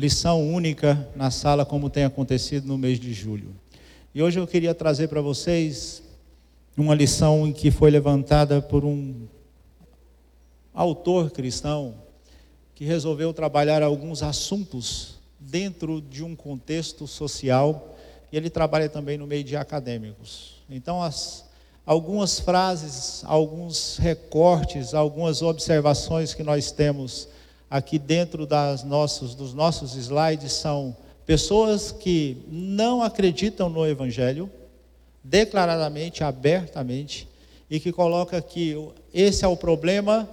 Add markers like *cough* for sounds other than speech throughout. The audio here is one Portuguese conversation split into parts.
lição única na sala, como tem acontecido no mês de julho. E hoje eu queria trazer para vocês uma lição que foi levantada por um autor cristão que resolveu trabalhar alguns assuntos dentro de um contexto social e ele trabalha também no meio de acadêmicos. Então, as, algumas frases, alguns recortes, algumas observações que nós temos aqui dentro das dos nossos slides são pessoas que não acreditam no Evangelho, declaradamente, abertamente, e que coloca que esse é o problema,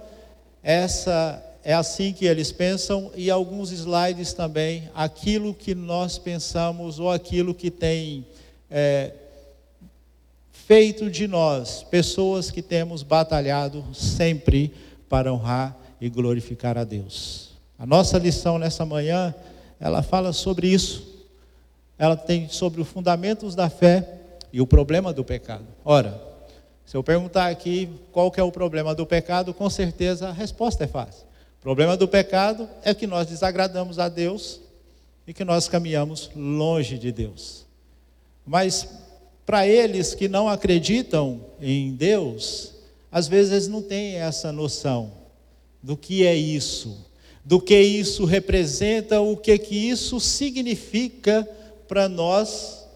essa é assim que eles pensam, e alguns slides também, aquilo que nós pensamos ou aquilo que tem é, feito de nós pessoas que temos batalhado sempre para honrar e glorificar a Deus. A nossa lição nessa manhã, ela fala sobre isso. Ela tem sobre os fundamentos da fé e o problema do pecado. Ora, se eu perguntar aqui qual que é o problema do pecado, com certeza a resposta é fácil. O problema do pecado é que nós desagradamos a Deus e que nós caminhamos longe de Deus. Mas para eles que não acreditam em Deus, às vezes não têm essa noção do que é isso, do que isso representa, o que que isso significa para nós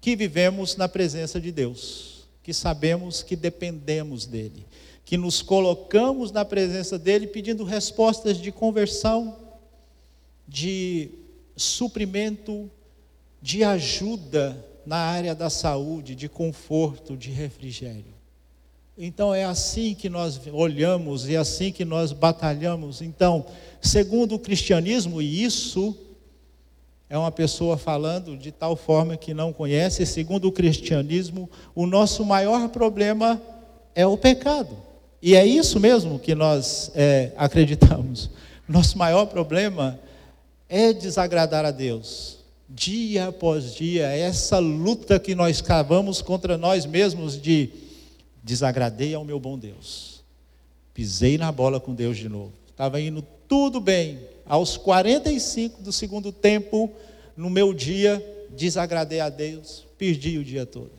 que vivemos na presença de Deus, que sabemos que dependemos dele, que nos colocamos na presença dele pedindo respostas de conversão, de suprimento, de ajuda na área da saúde, de conforto, de refrigério. Então é assim que nós olhamos e é assim que nós batalhamos. Então, segundo o cristianismo, e isso é uma pessoa falando de tal forma que não conhece, segundo o cristianismo, o nosso maior problema é o pecado. E é isso mesmo que nós é, acreditamos. Nosso maior problema é desagradar a Deus. Dia após dia, essa luta que nós cavamos contra nós mesmos de desagradei ao meu bom Deus. Pisei na bola com Deus de novo. Estava indo tudo bem. Aos 45 do segundo tempo, no meu dia, desagradei a Deus, perdi o dia todo.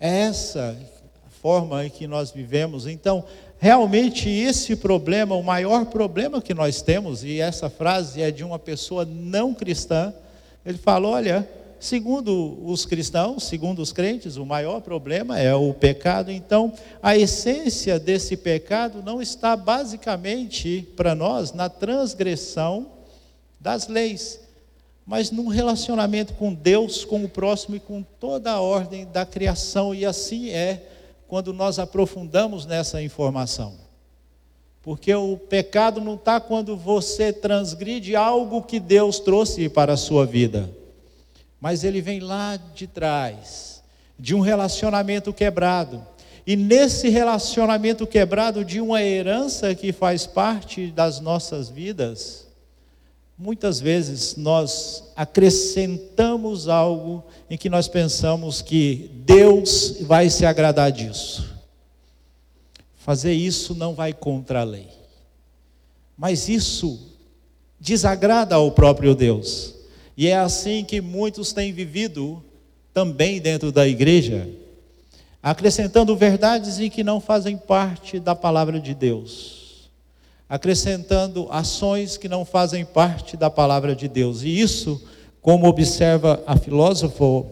É essa a forma em que nós vivemos. Então, realmente esse problema, o maior problema que nós temos, e essa frase é de uma pessoa não cristã, ele fala: olha, Segundo os cristãos, segundo os crentes, o maior problema é o pecado. Então, a essência desse pecado não está basicamente para nós na transgressão das leis, mas num relacionamento com Deus, com o próximo e com toda a ordem da criação. E assim é quando nós aprofundamos nessa informação. Porque o pecado não está quando você transgride algo que Deus trouxe para a sua vida mas ele vem lá de trás, de um relacionamento quebrado. E nesse relacionamento quebrado, de uma herança que faz parte das nossas vidas, muitas vezes nós acrescentamos algo em que nós pensamos que Deus vai se agradar disso. Fazer isso não vai contra a lei. Mas isso desagrada ao próprio Deus. E é assim que muitos têm vivido também dentro da igreja, acrescentando verdades em que não fazem parte da palavra de Deus, acrescentando ações que não fazem parte da palavra de Deus. E isso, como observa a filósofa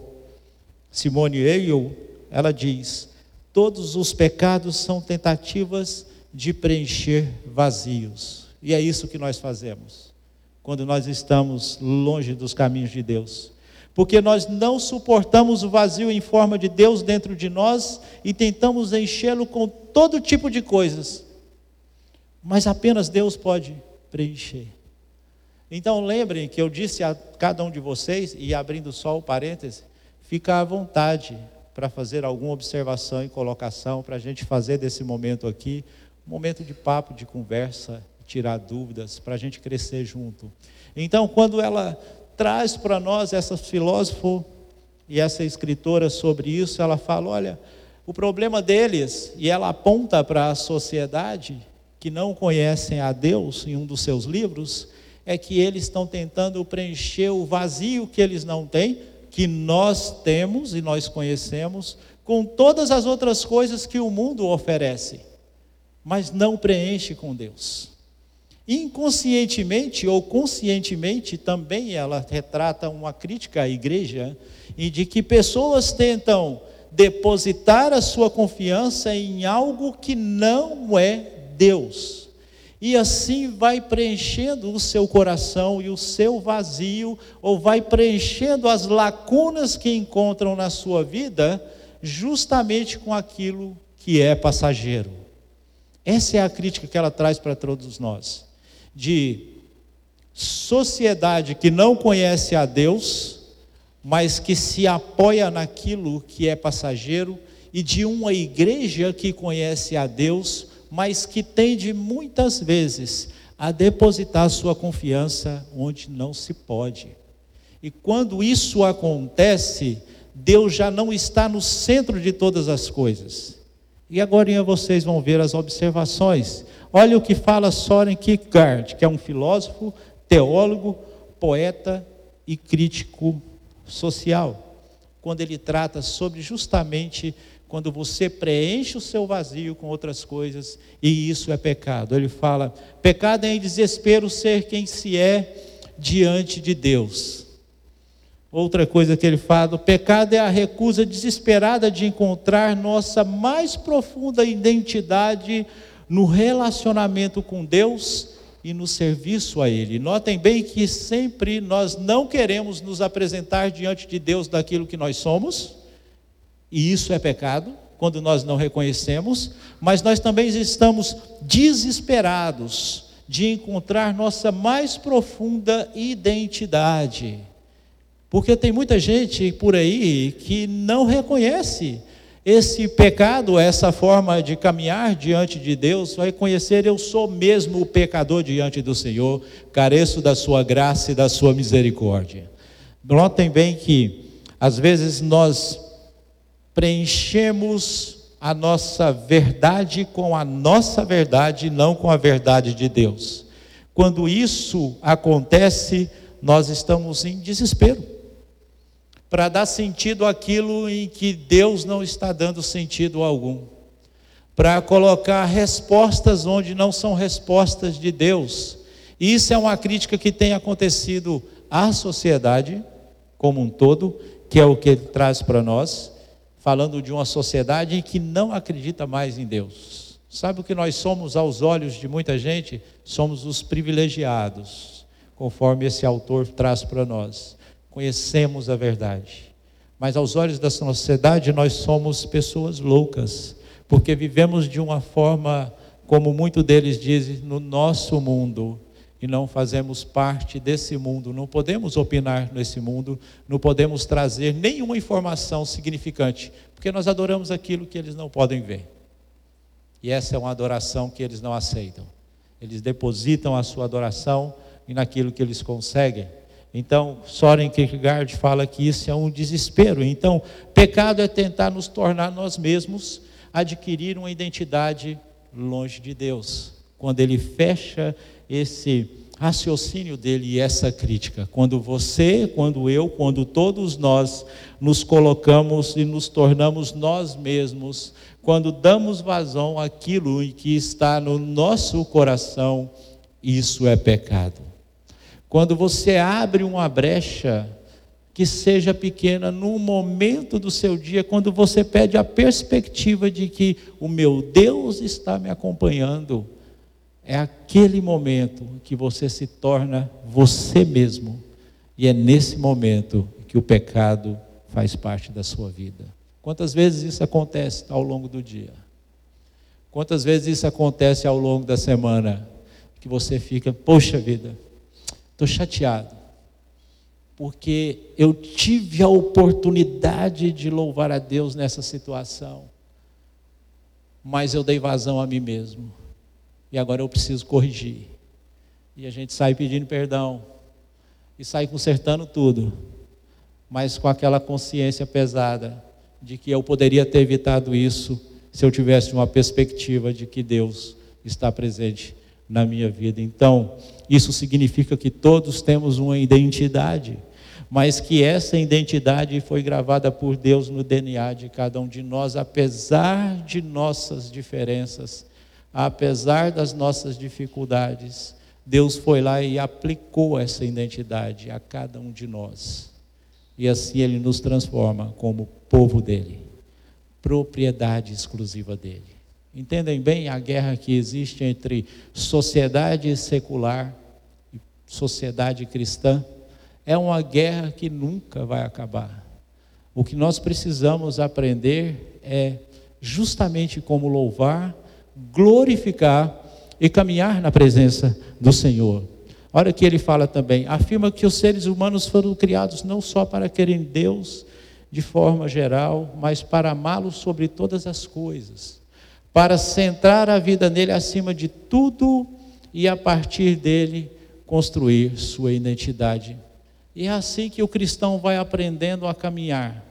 Simone Weil, ela diz: todos os pecados são tentativas de preencher vazios. E é isso que nós fazemos quando nós estamos longe dos caminhos de Deus. Porque nós não suportamos o vazio em forma de Deus dentro de nós e tentamos enchê-lo com todo tipo de coisas. Mas apenas Deus pode preencher. Então lembrem que eu disse a cada um de vocês, e abrindo só o parêntese, fica à vontade para fazer alguma observação e colocação, para a gente fazer desse momento aqui um momento de papo, de conversa tirar dúvidas, para a gente crescer junto. Então, quando ela traz para nós essa filósofa e essa escritora sobre isso, ela fala: olha, o problema deles, e ela aponta para a sociedade que não conhecem a Deus em um dos seus livros, é que eles estão tentando preencher o vazio que eles não têm, que nós temos e nós conhecemos, com todas as outras coisas que o mundo oferece, mas não preenche com Deus. Inconscientemente ou conscientemente, também ela retrata uma crítica à igreja, e de que pessoas tentam depositar a sua confiança em algo que não é Deus. E assim vai preenchendo o seu coração e o seu vazio, ou vai preenchendo as lacunas que encontram na sua vida, justamente com aquilo que é passageiro. Essa é a crítica que ela traz para todos nós. De sociedade que não conhece a Deus, mas que se apoia naquilo que é passageiro, e de uma igreja que conhece a Deus, mas que tende muitas vezes a depositar sua confiança onde não se pode. E quando isso acontece, Deus já não está no centro de todas as coisas. E agora vocês vão ver as observações. Olha o que fala Soren Kierkegaard, que é um filósofo, teólogo, poeta e crítico social, quando ele trata sobre justamente quando você preenche o seu vazio com outras coisas e isso é pecado. Ele fala: pecado é em desespero ser quem se é diante de Deus. Outra coisa que ele fala: o pecado é a recusa desesperada de encontrar nossa mais profunda identidade no relacionamento com Deus e no serviço a Ele. Notem bem que sempre nós não queremos nos apresentar diante de Deus daquilo que nós somos, e isso é pecado, quando nós não reconhecemos, mas nós também estamos desesperados de encontrar nossa mais profunda identidade. Porque tem muita gente por aí que não reconhece esse pecado, essa forma de caminhar diante de Deus, vai conhecer eu sou mesmo o pecador diante do Senhor, careço da sua graça e da sua misericórdia. Notem bem que às vezes nós preenchemos a nossa verdade com a nossa verdade, não com a verdade de Deus. Quando isso acontece, nós estamos em desespero para dar sentido àquilo em que Deus não está dando sentido algum, para colocar respostas onde não são respostas de Deus. Isso é uma crítica que tem acontecido à sociedade como um todo, que é o que ele traz para nós, falando de uma sociedade que não acredita mais em Deus. Sabe o que nós somos aos olhos de muita gente? Somos os privilegiados, conforme esse autor traz para nós conhecemos a verdade. Mas aos olhos da sociedade, nós somos pessoas loucas, porque vivemos de uma forma, como muitos deles dizem, no nosso mundo, e não fazemos parte desse mundo, não podemos opinar nesse mundo, não podemos trazer nenhuma informação significante, porque nós adoramos aquilo que eles não podem ver. E essa é uma adoração que eles não aceitam. Eles depositam a sua adoração naquilo que eles conseguem. Então, Soren Kierkegaard fala que isso é um desespero. Então, pecado é tentar nos tornar nós mesmos, adquirir uma identidade longe de Deus. Quando ele fecha esse raciocínio dele e essa crítica. Quando você, quando eu, quando todos nós nos colocamos e nos tornamos nós mesmos, quando damos vazão àquilo que está no nosso coração, isso é pecado. Quando você abre uma brecha, que seja pequena, no momento do seu dia, quando você pede a perspectiva de que o meu Deus está me acompanhando, é aquele momento que você se torna você mesmo. E é nesse momento que o pecado faz parte da sua vida. Quantas vezes isso acontece ao longo do dia? Quantas vezes isso acontece ao longo da semana? Que você fica, poxa vida, Estou chateado, porque eu tive a oportunidade de louvar a Deus nessa situação, mas eu dei vazão a mim mesmo, e agora eu preciso corrigir. E a gente sai pedindo perdão, e sai consertando tudo, mas com aquela consciência pesada de que eu poderia ter evitado isso se eu tivesse uma perspectiva de que Deus está presente na minha vida. Então, isso significa que todos temos uma identidade, mas que essa identidade foi gravada por Deus no DNA de cada um de nós, apesar de nossas diferenças, apesar das nossas dificuldades. Deus foi lá e aplicou essa identidade a cada um de nós. E assim ele nos transforma como povo dele, propriedade exclusiva dele. Entendem bem a guerra que existe entre sociedade secular e sociedade cristã? É uma guerra que nunca vai acabar. O que nós precisamos aprender é justamente como louvar, glorificar e caminhar na presença do Senhor. Olha que ele fala também, afirma que os seres humanos foram criados não só para querem Deus de forma geral, mas para amá-lo sobre todas as coisas para centrar a vida nele acima de tudo e a partir dele construir sua identidade. E é assim que o cristão vai aprendendo a caminhar.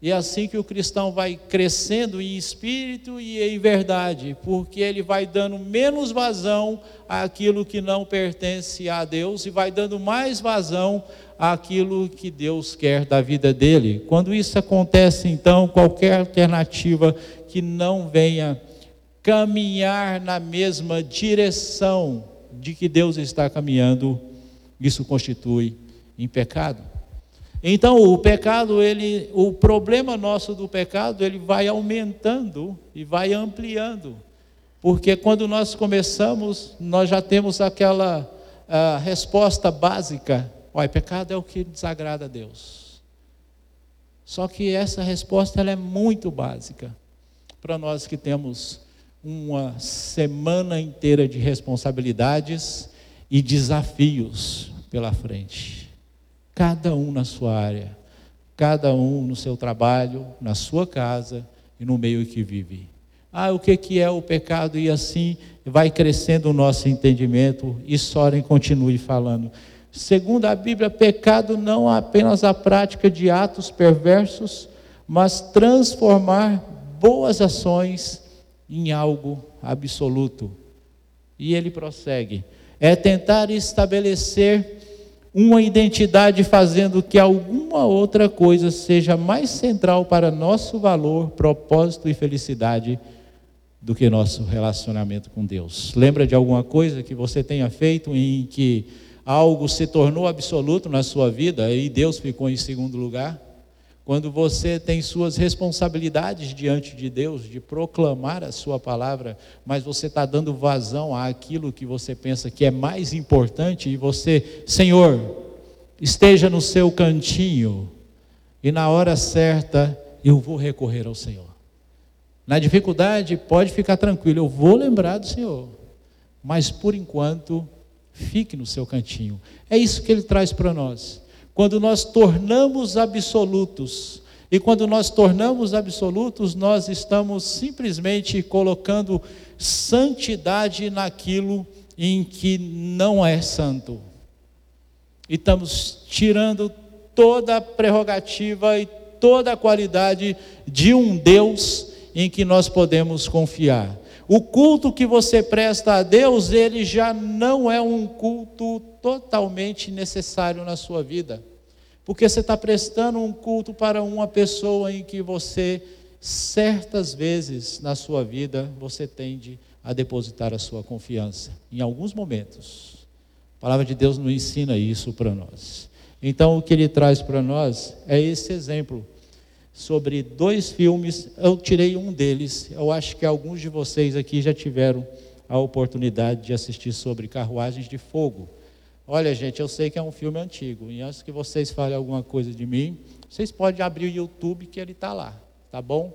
E é assim que o cristão vai crescendo em espírito e em verdade, porque ele vai dando menos vazão àquilo que não pertence a Deus e vai dando mais vazão àquilo que Deus quer da vida dele. Quando isso acontece, então, qualquer alternativa que não venha caminhar na mesma direção de que Deus está caminhando, isso constitui em pecado. Então, o pecado, ele, o problema nosso do pecado, ele vai aumentando e vai ampliando. Porque quando nós começamos, nós já temos aquela resposta básica: olha, pecado é o que desagrada a Deus. Só que essa resposta ela é muito básica para nós que temos uma semana inteira de responsabilidades e desafios pela frente. Cada um na sua área, cada um no seu trabalho, na sua casa e no meio que vive. Ah, o que, que é o pecado? E assim vai crescendo o nosso entendimento. E Soren continue falando. Segundo a Bíblia, pecado não é apenas a prática de atos perversos, mas transformar boas ações em algo absoluto. E ele prossegue: é tentar estabelecer uma identidade fazendo que alguma outra coisa seja mais central para nosso valor, propósito e felicidade do que nosso relacionamento com Deus. Lembra de alguma coisa que você tenha feito em que algo se tornou absoluto na sua vida e Deus ficou em segundo lugar? Quando você tem suas responsabilidades diante de Deus, de proclamar a sua palavra, mas você está dando vazão àquilo que você pensa que é mais importante, e você, Senhor, esteja no seu cantinho, e na hora certa eu vou recorrer ao Senhor. Na dificuldade, pode ficar tranquilo, eu vou lembrar do Senhor, mas por enquanto, fique no seu cantinho. É isso que ele traz para nós quando nós tornamos absolutos. E quando nós tornamos absolutos, nós estamos simplesmente colocando santidade naquilo em que não é santo. E estamos tirando toda a prerrogativa e toda a qualidade de um Deus em que nós podemos confiar. O culto que você presta a Deus, ele já não é um culto totalmente necessário na sua vida. Porque você está prestando um culto para uma pessoa em que você, certas vezes na sua vida, você tende a depositar a sua confiança. Em alguns momentos. A palavra de Deus não ensina isso para nós. Então, o que ele traz para nós é esse exemplo sobre dois filmes. Eu tirei um deles. Eu acho que alguns de vocês aqui já tiveram a oportunidade de assistir sobre Carruagens de Fogo. Olha, gente, eu sei que é um filme antigo, e antes que vocês falem alguma coisa de mim, vocês podem abrir o YouTube que ele está lá, tá bom?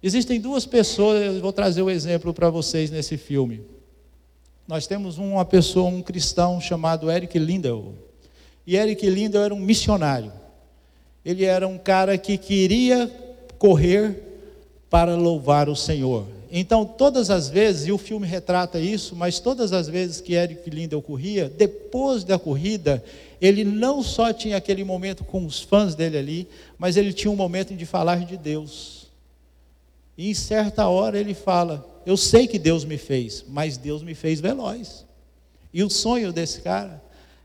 Existem duas pessoas, eu vou trazer o um exemplo para vocês nesse filme. Nós temos uma pessoa, um cristão chamado Eric Lindell. E Eric Lindell era um missionário. Ele era um cara que queria correr para louvar o Senhor. Então, todas as vezes, e o filme retrata isso, mas todas as vezes que Eric Lindell corria, depois da corrida, ele não só tinha aquele momento com os fãs dele ali, mas ele tinha um momento de falar de Deus. E em certa hora ele fala: eu sei que Deus me fez, mas Deus me fez veloz. E o sonho desse cara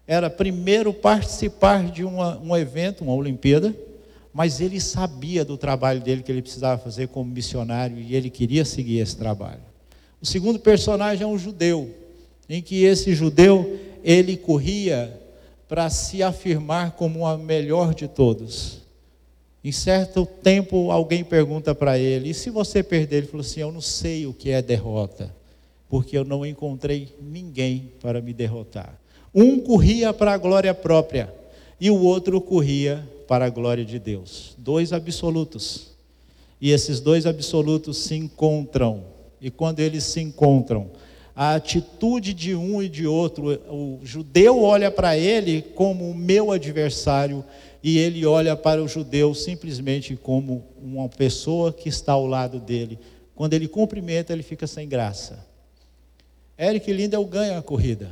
era primeiro participar de uma, um evento, uma Olimpíada, mas ele sabia do trabalho dele que ele precisava fazer como missionário e ele queria seguir esse trabalho. O segundo personagem é um judeu, em que esse judeu ele corria para se afirmar como o melhor de todos. Em certo tempo, alguém pergunta para ele: e se você perder? Ele falou assim: Eu não sei o que é derrota, porque eu não encontrei ninguém para me derrotar. Um corria para a glória própria e o outro corria para a glória de Deus. Dois absolutos. E esses dois absolutos se encontram. E quando eles se encontram, a atitude de um e de outro, o judeu olha para ele como o meu adversário e ele olha para o judeu simplesmente como uma pessoa que está ao lado dele. Quando ele cumprimenta, ele fica sem graça. Eric Lindell ganha a corrida.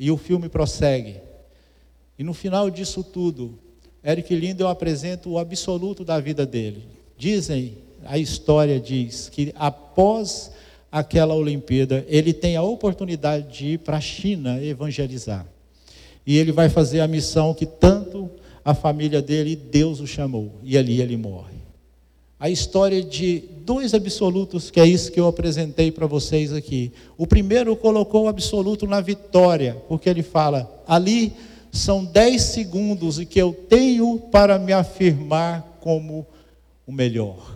E o filme prossegue. E no final disso tudo, Eric Lindell apresenta o absoluto da vida dele. Dizem, a história diz que após aquela Olimpíada, ele tem a oportunidade de ir para a China evangelizar. E ele vai fazer a missão que tanto a família dele, Deus o chamou, e ali ele morre. A história de dois absolutos, que é isso que eu apresentei para vocês aqui. O primeiro colocou o absoluto na vitória, porque ele fala: ali são dez segundos e que eu tenho para me afirmar como o melhor.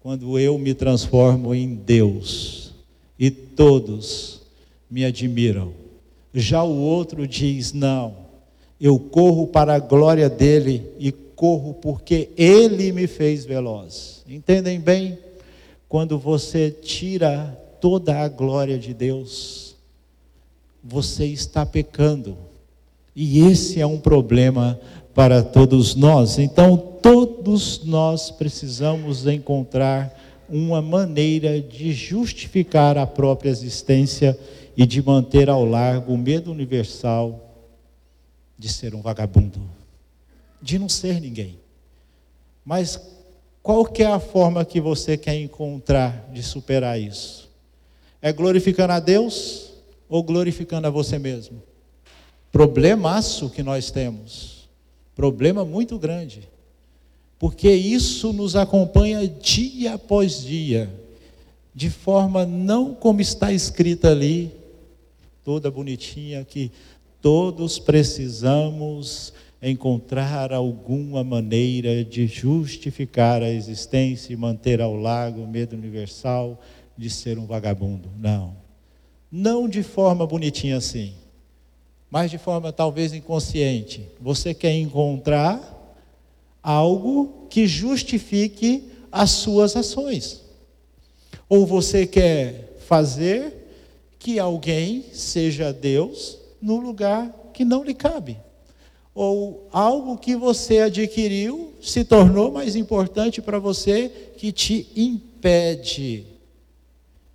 Quando eu me transformo em Deus e todos me admiram. Já o outro diz: não eu corro para a glória dele e corro porque ele me fez veloz. Entendem bem? Quando você tira toda a glória de Deus, você está pecando. E esse é um problema para todos nós. Então, todos nós precisamos encontrar uma maneira de justificar a própria existência e de manter ao largo o medo universal de ser um vagabundo, de não ser ninguém. Mas qual que é a forma que você quer encontrar de superar isso? É glorificando a Deus ou glorificando a você mesmo? Problemaço que nós temos. Problema muito grande. Porque isso nos acompanha dia após dia, de forma não como está escrita ali, toda bonitinha, que Todos precisamos encontrar alguma maneira de justificar a existência e manter ao largo o medo universal de ser um vagabundo. Não. Não de forma bonitinha assim, mas de forma talvez inconsciente. Você quer encontrar algo que justifique as suas ações. Ou você quer fazer que alguém seja Deus no lugar que não lhe cabe. Ou algo que você adquiriu se tornou mais importante para você que te impede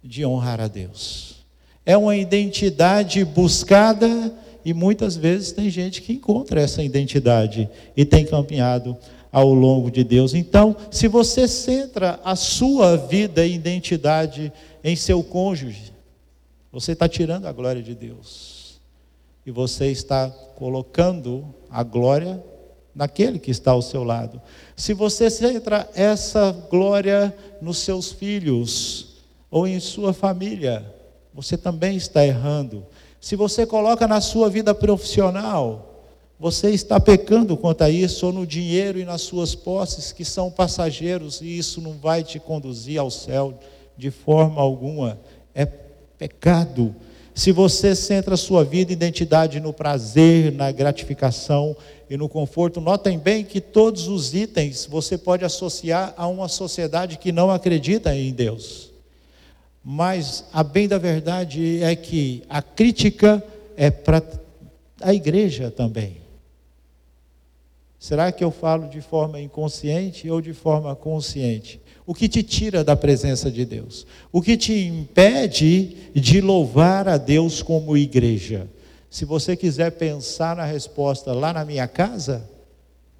de honrar a Deus. É uma identidade buscada e muitas vezes tem gente que encontra essa identidade e tem caminhado ao longo de Deus. Então, se você centra a sua vida e identidade em seu cônjuge, você está tirando a glória de Deus e você está colocando a glória naquele que está ao seu lado. Se você centra essa glória nos seus filhos ou em sua família, você também está errando. Se você coloca na sua vida profissional, você está pecando quanto a isso, ou no dinheiro e nas suas posses, que são passageiros, e isso não vai te conduzir ao céu de forma alguma. É pecado. Se você centra sua vida e identidade no prazer, na gratificação e no conforto, notem bem que todos os itens você pode associar a uma sociedade que não acredita em Deus. Mas a bem da verdade é que a crítica é para a igreja também. Será que eu falo de forma inconsciente ou de forma consciente? O que te tira da presença de Deus? O que te impede de louvar a Deus como igreja? Se você quiser pensar na resposta lá na minha casa,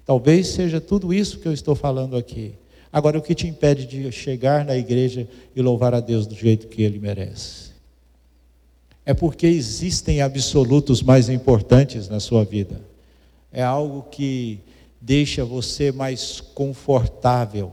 talvez seja tudo isso que eu estou falando aqui. Agora, o que te impede de chegar na igreja e louvar a Deus do jeito que Ele merece? É porque existem absolutos mais importantes na sua vida. É algo que deixa você mais confortável,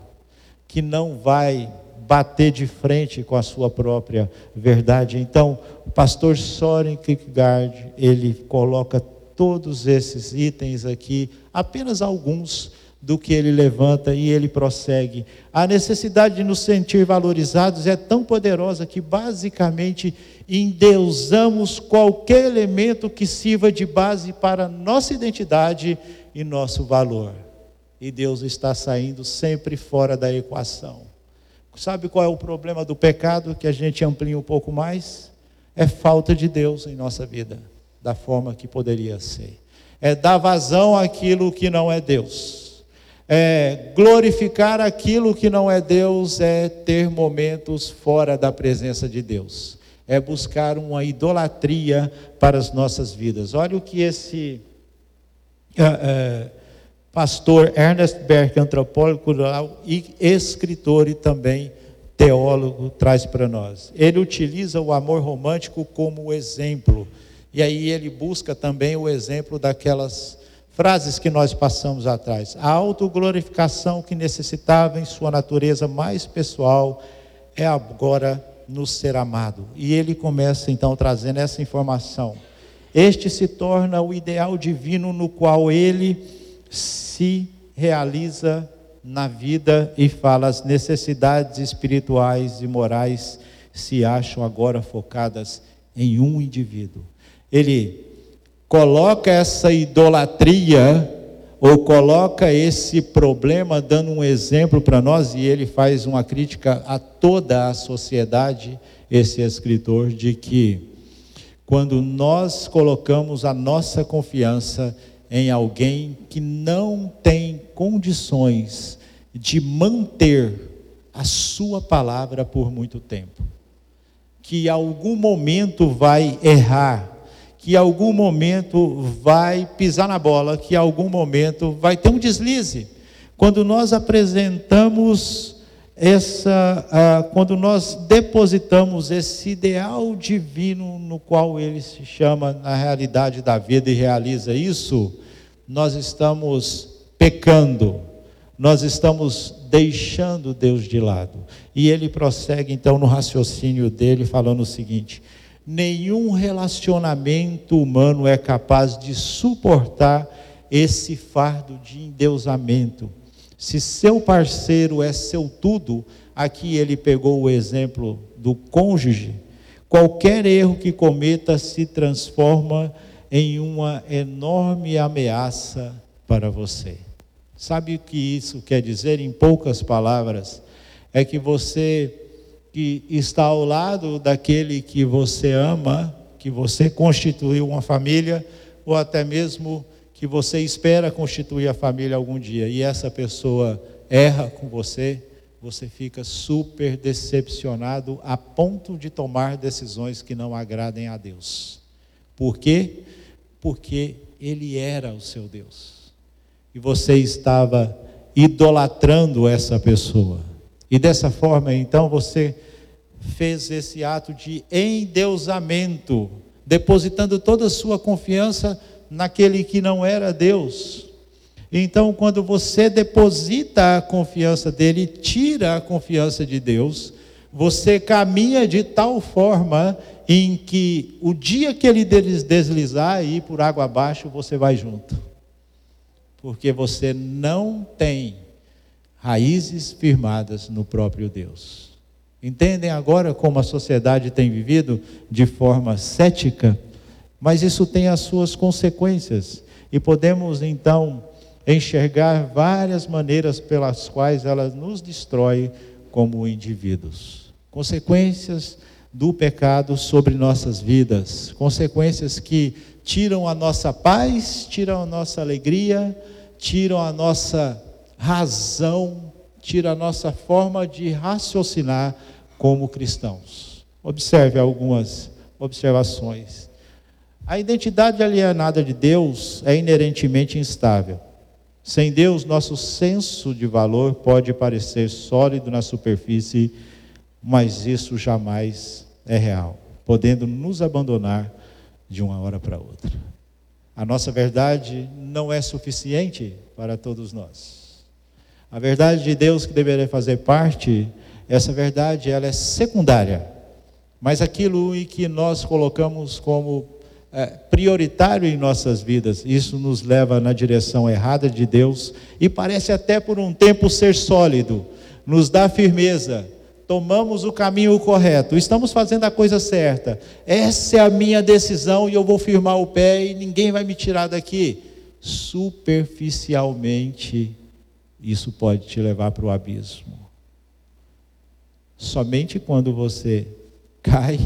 que não vai bater de frente com a sua própria verdade. Então, o pastor Soren Kierkegaard, ele coloca todos esses itens aqui, apenas alguns do que ele levanta e ele prossegue. A necessidade de nos sentir valorizados é tão poderosa que basicamente endeusamos qualquer elemento que sirva de base para nossa identidade e nosso valor. E Deus está saindo sempre fora da equação. Sabe qual é o problema do pecado que a gente amplia um pouco mais? É falta de Deus em nossa vida, da forma que poderia ser. É dar vazão àquilo que não é Deus. É glorificar aquilo que não é Deus, é ter momentos fora da presença de Deus. É buscar uma idolatria para as nossas vidas. Olha o que esse uh, uh, pastor Ernest Berg, antropólogo cultural e escritor e também teólogo, traz para nós. Ele utiliza o amor romântico como exemplo. E aí ele busca também o exemplo daquelas frases que nós passamos atrás. A autoglorificação que necessitava em sua natureza mais pessoal é agora no ser amado. E ele começa então trazendo essa informação. Este se torna o ideal divino no qual ele se realiza na vida e fala as necessidades espirituais e morais se acham agora focadas em um indivíduo. Ele coloca essa idolatria ou coloca esse problema dando um exemplo para nós e ele faz uma crítica a toda a sociedade, esse escritor, de que quando nós colocamos a nossa confiança em alguém que não tem condições de manter a sua palavra por muito tempo. Que algum momento vai errar, que algum momento vai pisar na bola, que algum momento vai ter um deslize. Quando nós apresentamos essa, ah, quando nós depositamos esse ideal divino no qual ele se chama na realidade da vida e realiza isso, nós estamos pecando, nós estamos deixando Deus de lado. E ele prossegue então no raciocínio dele, falando o seguinte: nenhum relacionamento humano é capaz de suportar esse fardo de endeusamento. Se seu parceiro é seu tudo, aqui ele pegou o exemplo do cônjuge, qualquer erro que cometa se transforma em uma enorme ameaça para você. Sabe o que isso quer dizer em poucas palavras? É que você que está ao lado daquele que você ama, que você constituiu uma família, ou até mesmo que você espera constituir a família algum dia, e essa pessoa erra com você, você fica super decepcionado a ponto de tomar decisões que não agradem a Deus. Por quê? porque ele era o seu Deus. E você estava idolatrando essa pessoa. E dessa forma, então, você fez esse ato de endeusamento, depositando toda a sua confiança naquele que não era Deus. Então, quando você deposita a confiança dele, tira a confiança de Deus, você caminha de tal forma em que o dia que ele deslizar e ir por água abaixo, você vai junto. Porque você não tem raízes firmadas no próprio Deus. Entendem agora como a sociedade tem vivido de forma cética? Mas isso tem as suas consequências. E podemos então enxergar várias maneiras pelas quais ela nos destrói como indivíduos. Consequências do pecado sobre nossas vidas, consequências que tiram a nossa paz, tiram a nossa alegria, tiram a nossa razão, tiram a nossa forma de raciocinar como cristãos. Observe algumas observações. A identidade alienada de Deus é inerentemente instável. Sem Deus, nosso senso de valor pode parecer sólido na superfície, mas isso jamais é real, podendo nos abandonar de uma hora para outra. A nossa verdade não é suficiente para todos nós. A verdade de Deus que deveria fazer parte, essa verdade ela é secundária. Mas aquilo em que nós colocamos como é, prioritário em nossas vidas, isso nos leva na direção errada de Deus e parece até por um tempo ser sólido, nos dá firmeza, tomamos o caminho correto, estamos fazendo a coisa certa. Essa é a minha decisão e eu vou firmar o pé e ninguém vai me tirar daqui. Superficialmente, isso pode te levar para o abismo. Somente quando você cai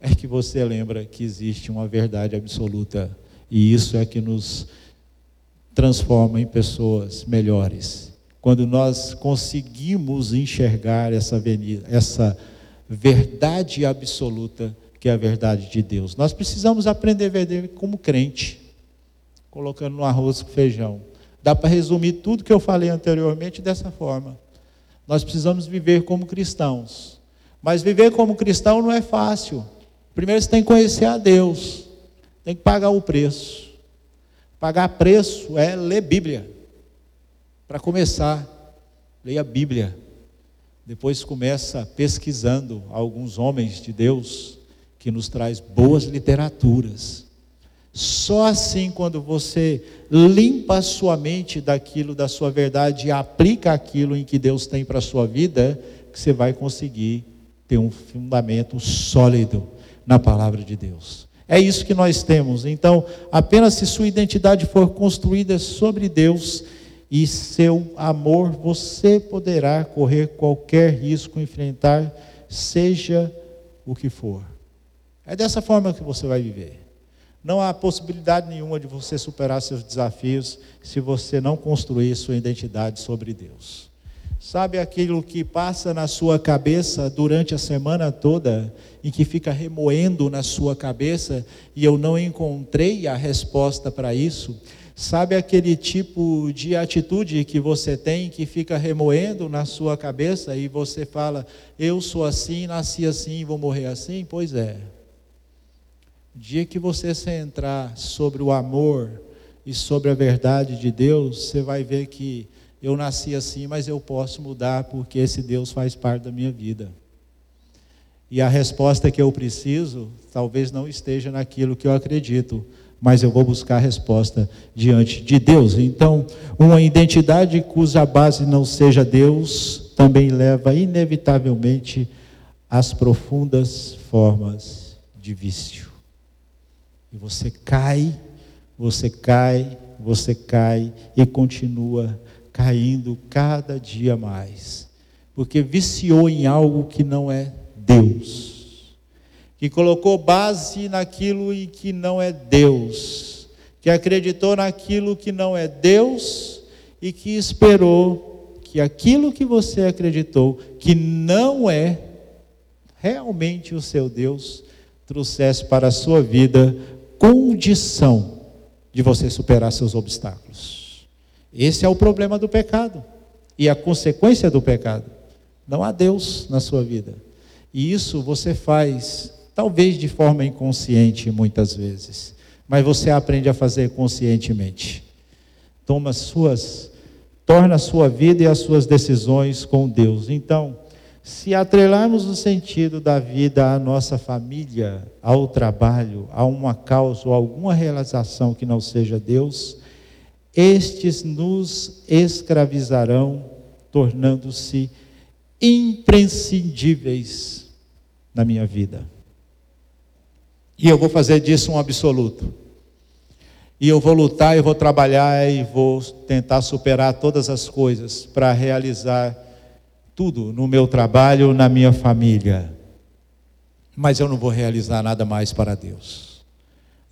é que você lembra que existe uma verdade absoluta e isso é que nos transforma em pessoas melhores quando nós conseguimos enxergar essa, essa verdade absoluta que é a verdade de Deus. Nós precisamos aprender a viver como crente, colocando no arroz com feijão. Dá para resumir tudo que eu falei anteriormente dessa forma. Nós precisamos viver como cristãos. Mas viver como cristão não é fácil. Primeiro você tem que conhecer a Deus. Tem que pagar o preço. Pagar preço é ler Bíblia. Para começar, leia a Bíblia. Depois começa pesquisando alguns homens de Deus que nos traz boas literaturas. Só assim, quando você limpa a sua mente daquilo, da sua verdade, e aplica aquilo em que Deus tem para a sua vida, que você vai conseguir ter um fundamento sólido na palavra de Deus. É isso que nós temos. Então, apenas se sua identidade for construída sobre Deus, e seu amor, você poderá correr qualquer risco, enfrentar, seja o que for. É dessa forma que você vai viver. Não há possibilidade nenhuma de você superar seus desafios se você não construir sua identidade sobre Deus. Sabe aquilo que passa na sua cabeça durante a semana toda e que fica remoendo na sua cabeça e eu não encontrei a resposta para isso? Sabe aquele tipo de atitude que você tem que fica remoendo na sua cabeça e você fala: Eu sou assim, nasci assim, vou morrer assim? Pois é. Dia que você se entrar sobre o amor e sobre a verdade de Deus, você vai ver que eu nasci assim, mas eu posso mudar porque esse Deus faz parte da minha vida. E a resposta que eu preciso talvez não esteja naquilo que eu acredito, mas eu vou buscar a resposta diante de Deus. Então, uma identidade cuja base não seja Deus também leva inevitavelmente às profundas formas de vício. E você cai, você cai, você cai e continua caindo cada dia mais, porque viciou em algo que não é Deus que colocou base naquilo em que não é Deus, que acreditou naquilo que não é Deus e que esperou que aquilo que você acreditou que não é realmente o seu Deus trouxesse para a sua vida condição de você superar seus obstáculos. Esse é o problema do pecado e a consequência do pecado. Não há Deus na sua vida. E isso você faz Talvez de forma inconsciente muitas vezes, mas você aprende a fazer conscientemente. Toma suas, torna a sua vida e as suas decisões com Deus. Então, se atrelarmos o sentido da vida à nossa família, ao trabalho, a uma causa ou alguma realização que não seja Deus, estes nos escravizarão, tornando-se imprescindíveis na minha vida. E eu vou fazer disso um absoluto. E eu vou lutar, eu vou trabalhar e vou tentar superar todas as coisas para realizar tudo no meu trabalho, na minha família. Mas eu não vou realizar nada mais para Deus.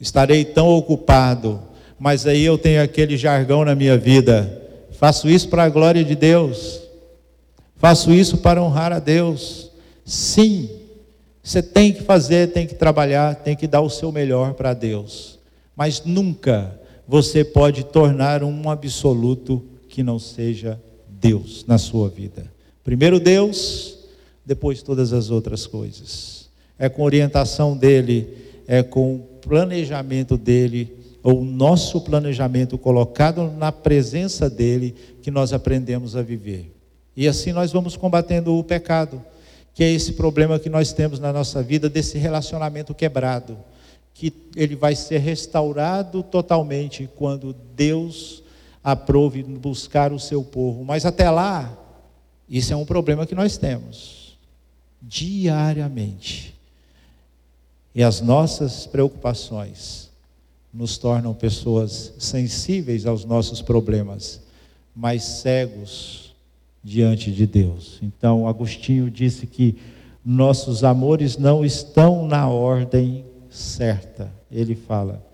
Estarei tão ocupado, mas aí eu tenho aquele jargão na minha vida. Faço isso para a glória de Deus. Faço isso para honrar a Deus. Sim, você tem que fazer, tem que trabalhar, tem que dar o seu melhor para Deus. Mas nunca você pode tornar um absoluto que não seja Deus na sua vida. Primeiro Deus, depois todas as outras coisas. É com orientação dele, é com planejamento dele, ou o nosso planejamento colocado na presença dele, que nós aprendemos a viver. E assim nós vamos combatendo o pecado, que é esse problema que nós temos na nossa vida desse relacionamento quebrado, que ele vai ser restaurado totalmente quando Deus aprove buscar o seu povo. Mas até lá, isso é um problema que nós temos diariamente. E as nossas preocupações nos tornam pessoas sensíveis aos nossos problemas, mas cegos diante de Deus. Então, Agostinho disse que nossos amores não estão na ordem certa. Ele fala.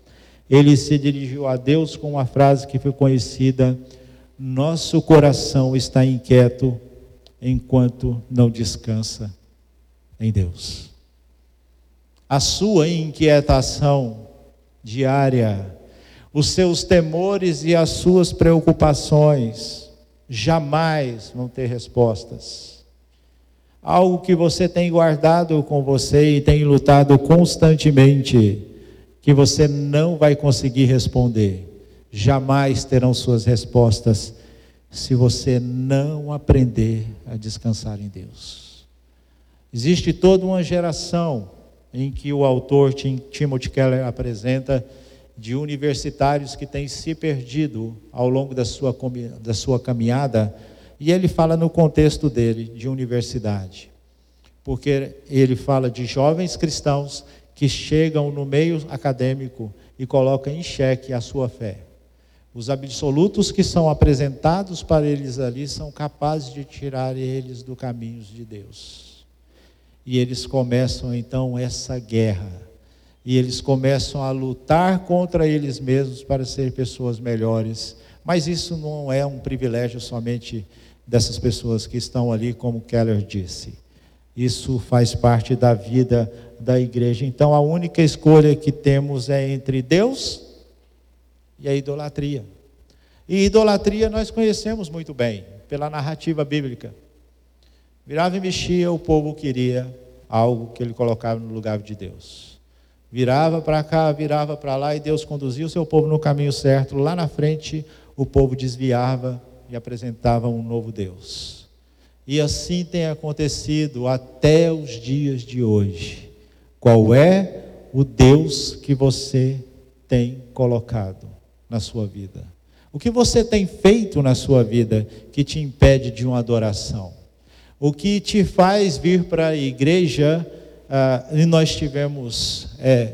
Ele se dirigiu a Deus com uma frase que foi conhecida: Nosso coração está inquieto enquanto não descansa em Deus. A sua inquietação diária, os seus temores e as suas preocupações jamais vão ter respostas. Algo que você tem guardado com você e tem lutado constantemente, que você não vai conseguir responder, jamais terão suas respostas se você não aprender a descansar em Deus. Existe toda uma geração em que o autor Timothy Keller apresenta de universitários que têm se perdido ao longo da sua, da sua caminhada, e ele fala no contexto dele, de universidade. Porque ele fala de jovens cristãos que chegam no meio acadêmico e colocam em xeque a sua fé. Os absolutos que são apresentados para eles ali são capazes de tirar eles do caminho de Deus. E eles começam então essa guerra. E eles começam a lutar contra eles mesmos para ser pessoas melhores. Mas isso não é um privilégio somente dessas pessoas que estão ali, como Keller disse. Isso faz parte da vida da igreja. Então a única escolha que temos é entre Deus e a idolatria. E idolatria nós conhecemos muito bem, pela narrativa bíblica. Virava e mexia, o povo queria algo que ele colocava no lugar de Deus. Virava para cá, virava para lá e Deus conduzia o seu povo no caminho certo. Lá na frente, o povo desviava e apresentava um novo Deus. E assim tem acontecido até os dias de hoje. Qual é o Deus que você tem colocado na sua vida? O que você tem feito na sua vida que te impede de uma adoração? O que te faz vir para a igreja, ah, e nós tivemos é,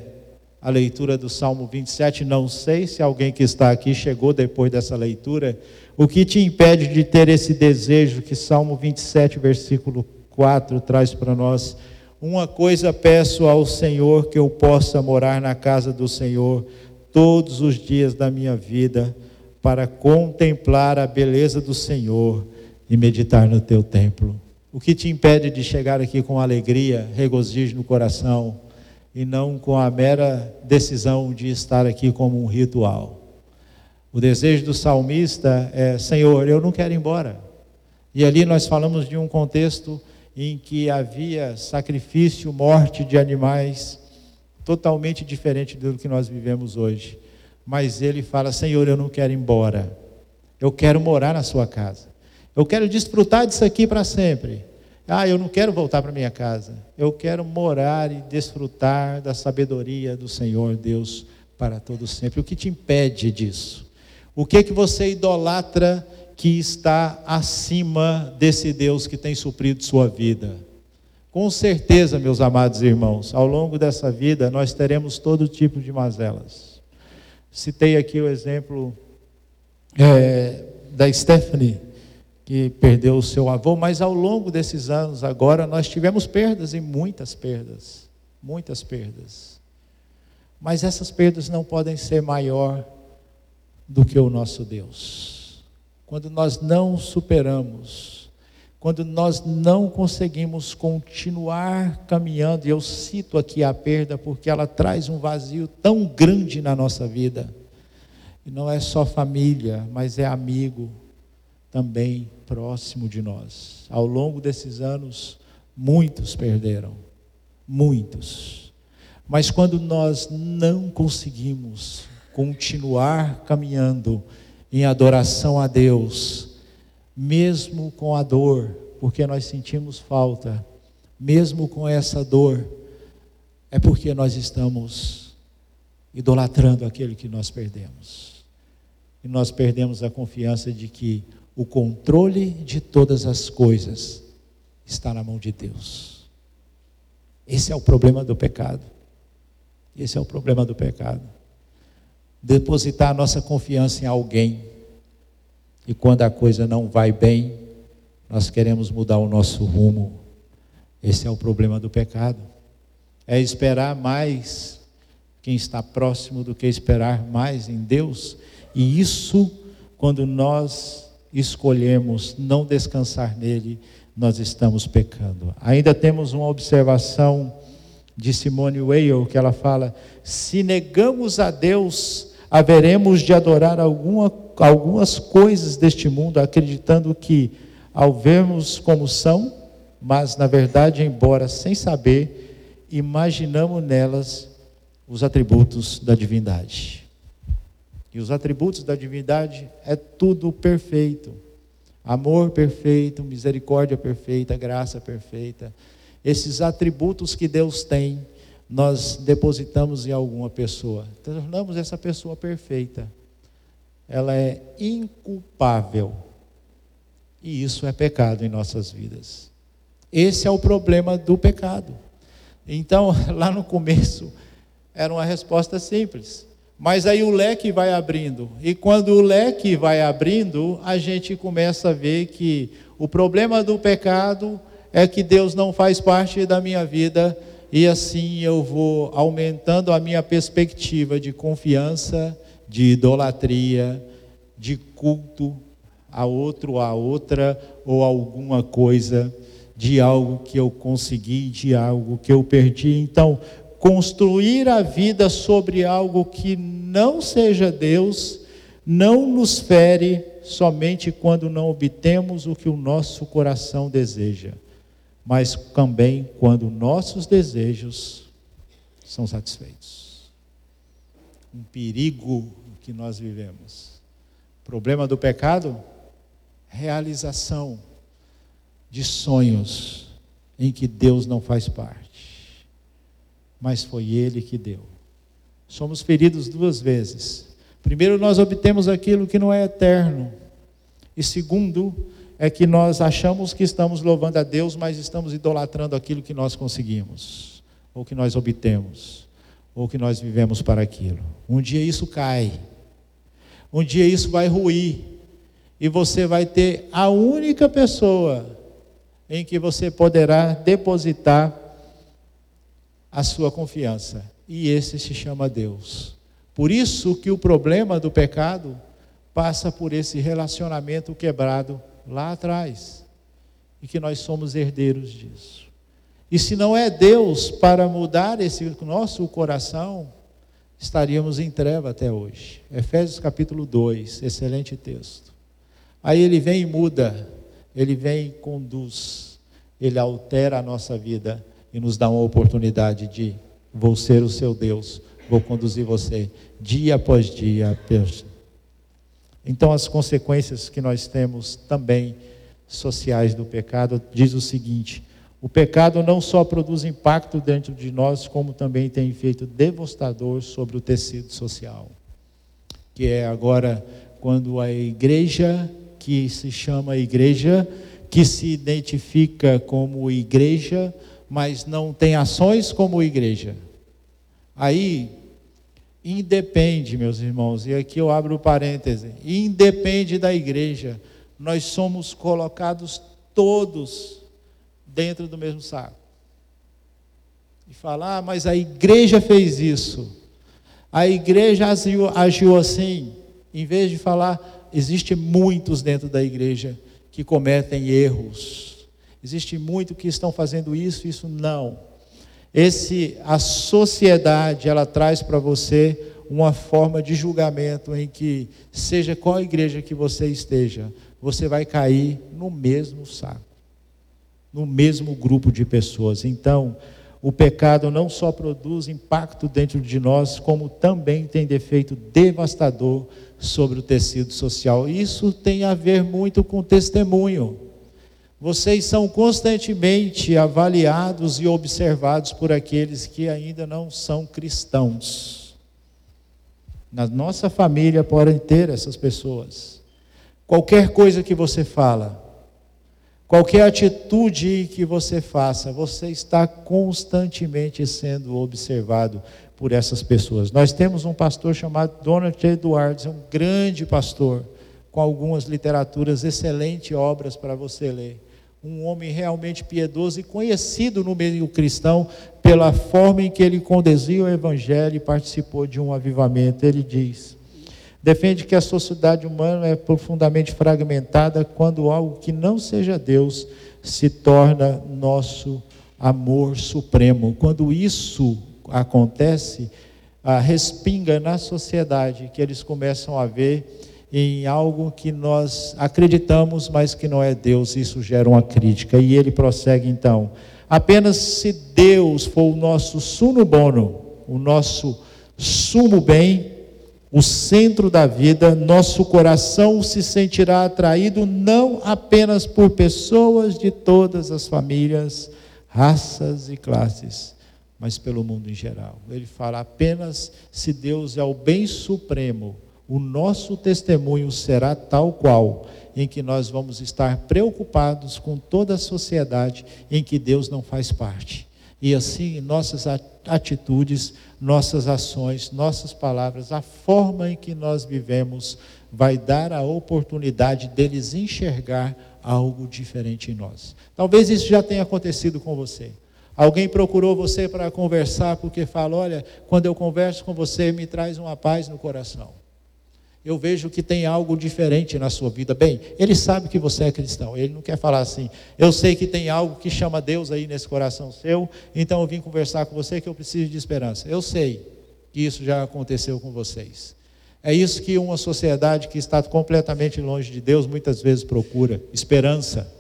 a leitura do Salmo 27, não sei se alguém que está aqui chegou depois dessa leitura, o que te impede de ter esse desejo que Salmo 27, versículo 4 traz para nós? Uma coisa peço ao Senhor que eu possa morar na casa do Senhor todos os dias da minha vida, para contemplar a beleza do Senhor e meditar no teu templo. O que te impede de chegar aqui com alegria, regozijo no coração e não com a mera decisão de estar aqui como um ritual? O desejo do salmista é: Senhor, eu não quero ir embora. E ali nós falamos de um contexto em que havia sacrifício, morte de animais, totalmente diferente do que nós vivemos hoje. Mas ele fala: Senhor, eu não quero ir embora. Eu quero morar na sua casa. Eu quero desfrutar disso aqui para sempre. Ah, eu não quero voltar para minha casa. Eu quero morar e desfrutar da sabedoria do Senhor Deus para todo sempre. O que te impede disso? O que que você idolatra que está acima desse Deus que tem suprido sua vida? Com certeza, meus amados irmãos, ao longo dessa vida nós teremos todo tipo de mazelas. Citei aqui o exemplo é, da Stephanie que perdeu o seu avô, mas ao longo desses anos agora nós tivemos perdas e muitas perdas, muitas perdas. Mas essas perdas não podem ser maior do que o nosso Deus. Quando nós não superamos, quando nós não conseguimos continuar caminhando, e eu cito aqui a perda porque ela traz um vazio tão grande na nossa vida E não é só família, mas é amigo também próximo de nós. Ao longo desses anos, muitos perderam. Muitos. Mas quando nós não conseguimos continuar caminhando em adoração a Deus, mesmo com a dor, porque nós sentimos falta, mesmo com essa dor, é porque nós estamos idolatrando aquele que nós perdemos. E nós perdemos a confiança de que o controle de todas as coisas está na mão de Deus. Esse é o problema do pecado. Esse é o problema do pecado. Depositar a nossa confiança em alguém. E quando a coisa não vai bem, nós queremos mudar o nosso rumo. Esse é o problema do pecado. É esperar mais quem está próximo do que esperar mais em Deus. E isso, quando nós escolhemos não descansar nele, nós estamos pecando. Ainda temos uma observação de Simone Weil, que ela fala: se negamos a Deus, haveremos de adorar alguma, algumas coisas deste mundo, acreditando que, ao vermos como são, mas na verdade, embora sem saber, imaginamos nelas os atributos da divindade. E os atributos da divindade é tudo perfeito. Amor perfeito, misericórdia perfeita, graça perfeita. Esses atributos que Deus tem, nós depositamos em alguma pessoa. Tornamos essa pessoa perfeita. Ela é inculpável. E isso é pecado em nossas vidas. Esse é o problema do pecado. Então, *laughs* lá no começo, era uma resposta simples. Mas aí o leque vai abrindo. E quando o leque vai abrindo, a gente começa a ver que o problema do pecado é que Deus não faz parte da minha vida e assim eu vou aumentando a minha perspectiva de confiança, de idolatria, de culto a outro, a outra ou alguma coisa, de algo que eu consegui, de algo que eu perdi. Então, construir a vida sobre algo que não seja Deus, não nos fere somente quando não obtemos o que o nosso coração deseja, mas também quando nossos desejos são satisfeitos. Um perigo que nós vivemos. Problema do pecado? Realização de sonhos em que Deus não faz parte mas foi Ele que deu. Somos feridos duas vezes. Primeiro, nós obtemos aquilo que não é eterno. E segundo, é que nós achamos que estamos louvando a Deus, mas estamos idolatrando aquilo que nós conseguimos, ou que nós obtemos, ou que nós vivemos para aquilo. Um dia isso cai. Um dia isso vai ruir. E você vai ter a única pessoa em que você poderá depositar a sua confiança. E esse se chama Deus. Por isso que o problema do pecado passa por esse relacionamento quebrado lá atrás. E que nós somos herdeiros disso. E se não é Deus para mudar esse nosso coração, estaríamos em treva até hoje. Efésios capítulo 2, excelente texto. Aí ele vem e muda, ele vem e conduz, ele altera a nossa vida e nos dá uma oportunidade de vou ser o seu Deus, vou conduzir você dia após dia. Então, as consequências que nós temos também sociais do pecado diz o seguinte: o pecado não só produz impacto dentro de nós, como também tem efeito devastador sobre o tecido social. Que é agora quando a igreja que se chama igreja, que se identifica como igreja, mas não tem ações como igreja. Aí, independe, meus irmãos, e aqui eu abro parêntese, independe da igreja, nós somos colocados todos dentro do mesmo saco. E falar, ah, mas a igreja fez isso, a igreja agiu, agiu assim, em vez de falar, existe muitos dentro da igreja que cometem erros Existe muito que estão fazendo isso, isso não. Esse a sociedade ela traz para você uma forma de julgamento em que, seja qual igreja que você esteja, você vai cair no mesmo saco, no mesmo grupo de pessoas. Então, o pecado não só produz impacto dentro de nós, como também tem defeito devastador sobre o tecido social. Isso tem a ver muito com testemunho. Vocês são constantemente avaliados e observados por aqueles que ainda não são cristãos. Na nossa família podem ter essas pessoas. Qualquer coisa que você fala, qualquer atitude que você faça, você está constantemente sendo observado por essas pessoas. Nós temos um pastor chamado Donald Edwards, um grande pastor, com algumas literaturas, excelentes obras para você ler um homem realmente piedoso e conhecido no meio cristão pela forma em que ele conduzia o evangelho e participou de um avivamento. Ele diz: defende que a sociedade humana é profundamente fragmentada quando algo que não seja Deus se torna nosso amor supremo. Quando isso acontece, respinga na sociedade que eles começam a ver em algo que nós acreditamos, mas que não é Deus, isso gera uma crítica. E ele prossegue então: apenas se Deus for o nosso suno bono, o nosso sumo bem, o centro da vida, nosso coração se sentirá atraído não apenas por pessoas de todas as famílias, raças e classes, mas pelo mundo em geral. Ele fala apenas se Deus é o bem supremo o nosso testemunho será tal qual, em que nós vamos estar preocupados com toda a sociedade em que Deus não faz parte. E assim, nossas atitudes, nossas ações, nossas palavras, a forma em que nós vivemos, vai dar a oportunidade deles enxergar algo diferente em nós. Talvez isso já tenha acontecido com você. Alguém procurou você para conversar porque fala: Olha, quando eu converso com você, me traz uma paz no coração eu vejo que tem algo diferente na sua vida. Bem, ele sabe que você é cristão, ele não quer falar assim, eu sei que tem algo que chama Deus aí nesse coração seu, então eu vim conversar com você que eu preciso de esperança. Eu sei que isso já aconteceu com vocês. É isso que uma sociedade que está completamente longe de Deus muitas vezes procura: esperança.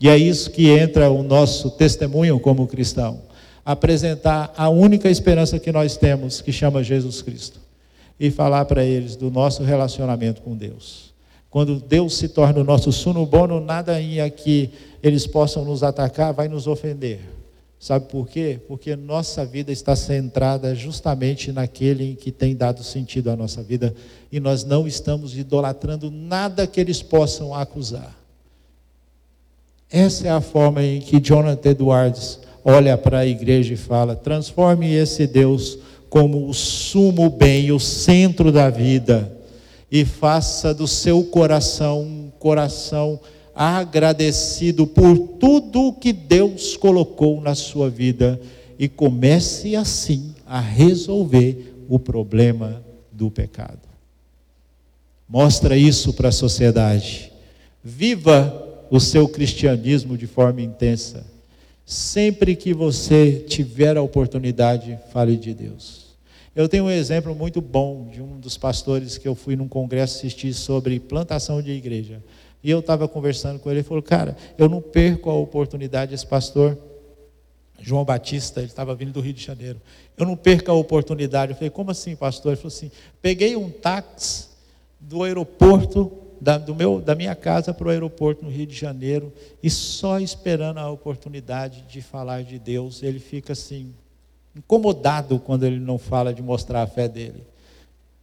E é isso que entra o nosso testemunho como cristão apresentar a única esperança que nós temos, que chama Jesus Cristo e falar para eles do nosso relacionamento com Deus. Quando Deus se torna o nosso sunubono, nada em aqui eles possam nos atacar vai nos ofender. Sabe por quê? Porque nossa vida está centrada justamente naquele em que tem dado sentido à nossa vida e nós não estamos idolatrando nada que eles possam acusar. Essa é a forma em que Jonathan Edwards olha para a igreja e fala: transforme esse Deus como o sumo bem, o centro da vida, e faça do seu coração um coração agradecido por tudo que Deus colocou na sua vida e comece assim a resolver o problema do pecado. Mostra isso para a sociedade. Viva o seu cristianismo de forma intensa. Sempre que você tiver a oportunidade, fale de Deus. Eu tenho um exemplo muito bom de um dos pastores que eu fui num congresso assistir sobre plantação de igreja. E eu estava conversando com ele, ele falou, cara, eu não perco a oportunidade, esse pastor, João Batista, ele estava vindo do Rio de Janeiro. Eu não perco a oportunidade. Eu falei, como assim, pastor? Ele falou assim, peguei um táxi do aeroporto, da, do meu, da minha casa para o aeroporto no Rio de Janeiro, e só esperando a oportunidade de falar de Deus, ele fica assim, incomodado quando ele não fala de mostrar a fé dele.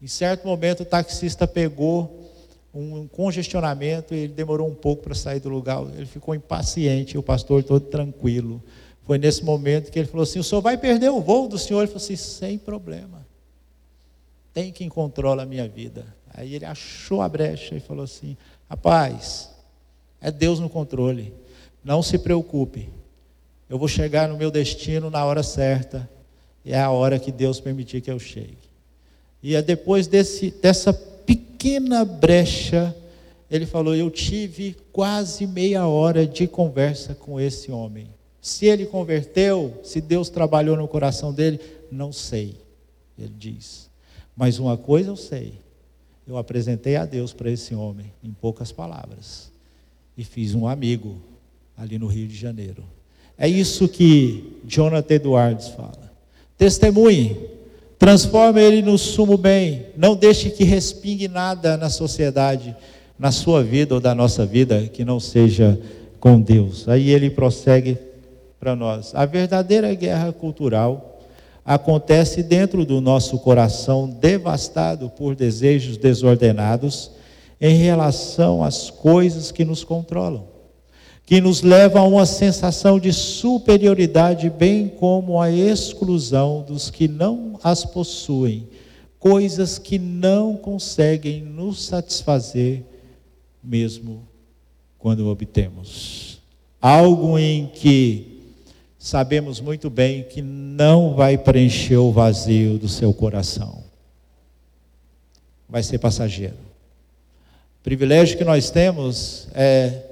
Em certo momento, o taxista pegou um congestionamento e ele demorou um pouco para sair do lugar. Ele ficou impaciente, o pastor todo tranquilo. Foi nesse momento que ele falou assim: O senhor vai perder o voo do senhor? Ele falou assim: Sem problema. Tem quem controla a minha vida. Aí ele achou a brecha e falou assim: Rapaz, é Deus no controle. Não se preocupe. Eu vou chegar no meu destino na hora certa é a hora que Deus permitir que eu chegue. E é depois desse, dessa pequena brecha, ele falou: Eu tive quase meia hora de conversa com esse homem. Se ele converteu, se Deus trabalhou no coração dele, não sei, ele diz. Mas uma coisa eu sei: eu apresentei a Deus para esse homem, em poucas palavras, e fiz um amigo ali no Rio de Janeiro. É isso que Jonathan Edwards fala. Testemunhe, transforme ele no sumo bem, não deixe que respingue nada na sociedade, na sua vida ou da nossa vida que não seja com Deus. Aí ele prossegue para nós. A verdadeira guerra cultural acontece dentro do nosso coração devastado por desejos desordenados em relação às coisas que nos controlam que nos leva a uma sensação de superioridade, bem como a exclusão dos que não as possuem, coisas que não conseguem nos satisfazer, mesmo quando obtemos. Algo em que sabemos muito bem que não vai preencher o vazio do seu coração, vai ser passageiro. O privilégio que nós temos é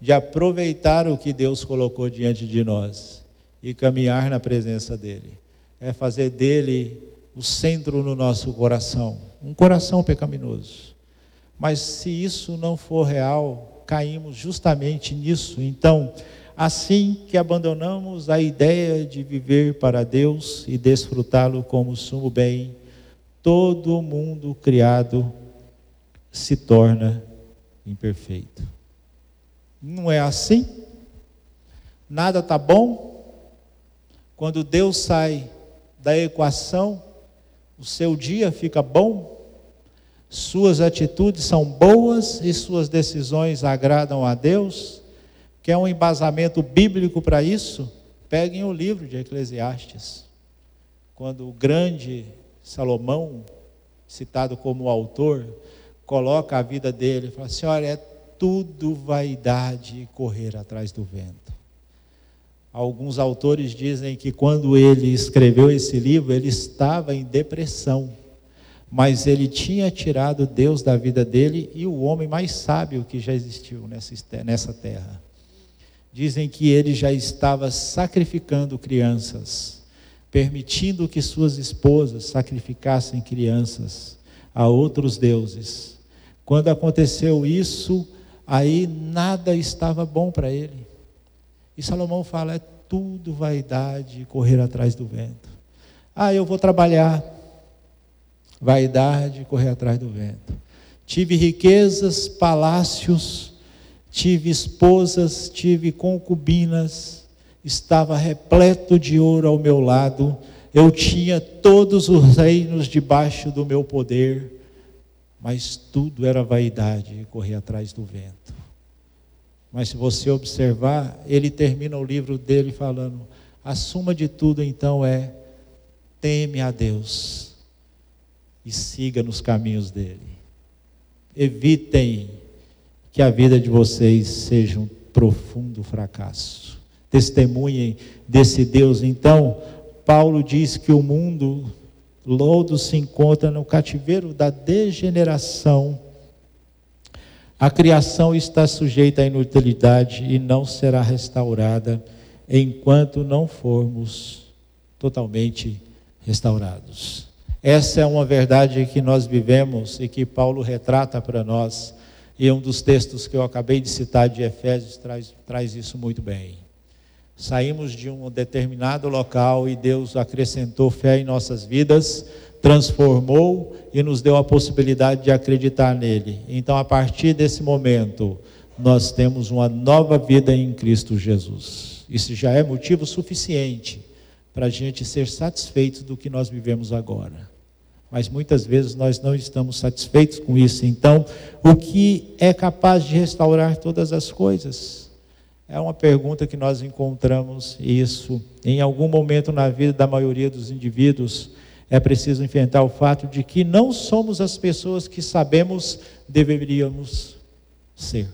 de aproveitar o que Deus colocou diante de nós e caminhar na presença dEle. É fazer dele o centro no nosso coração, um coração pecaminoso. Mas se isso não for real, caímos justamente nisso. Então, assim que abandonamos a ideia de viver para Deus e desfrutá-lo como sumo bem, todo mundo criado se torna imperfeito. Não é assim? Nada está bom? Quando Deus sai da equação, o seu dia fica bom? Suas atitudes são boas e suas decisões agradam a Deus? Quer um embasamento bíblico para isso? Peguem o livro de Eclesiastes. Quando o grande Salomão, citado como autor, coloca a vida dele, fala assim: olha, é tudo vaidade e correr atrás do vento. Alguns autores dizem que quando ele escreveu esse livro, ele estava em depressão, mas ele tinha tirado Deus da vida dele e o homem mais sábio que já existiu nessa terra. Dizem que ele já estava sacrificando crianças, permitindo que suas esposas sacrificassem crianças a outros deuses. Quando aconteceu isso, aí nada estava bom para ele. E Salomão fala: é tudo vaidade correr atrás do vento. Ah, eu vou trabalhar. Vaidade correr atrás do vento. Tive riquezas, palácios, tive esposas, tive concubinas, estava repleto de ouro ao meu lado, eu tinha todos os reinos debaixo do meu poder mas tudo era vaidade e correr atrás do vento. Mas se você observar, ele termina o livro dele falando: a suma de tudo então é teme a Deus e siga nos caminhos dele. Evitem que a vida de vocês seja um profundo fracasso. Testemunhem desse Deus. Então, Paulo diz que o mundo Lodo se encontra no cativeiro da degeneração. A criação está sujeita à inutilidade e não será restaurada enquanto não formos totalmente restaurados. Essa é uma verdade que nós vivemos e que Paulo retrata para nós. E um dos textos que eu acabei de citar de Efésios traz, traz isso muito bem. Saímos de um determinado local e Deus acrescentou fé em nossas vidas, transformou e nos deu a possibilidade de acreditar nele. Então, a partir desse momento, nós temos uma nova vida em Cristo Jesus. Isso já é motivo suficiente para a gente ser satisfeito do que nós vivemos agora. Mas muitas vezes nós não estamos satisfeitos com isso. Então, o que é capaz de restaurar todas as coisas? É uma pergunta que nós encontramos isso em algum momento na vida da maioria dos indivíduos. É preciso enfrentar o fato de que não somos as pessoas que sabemos deveríamos ser.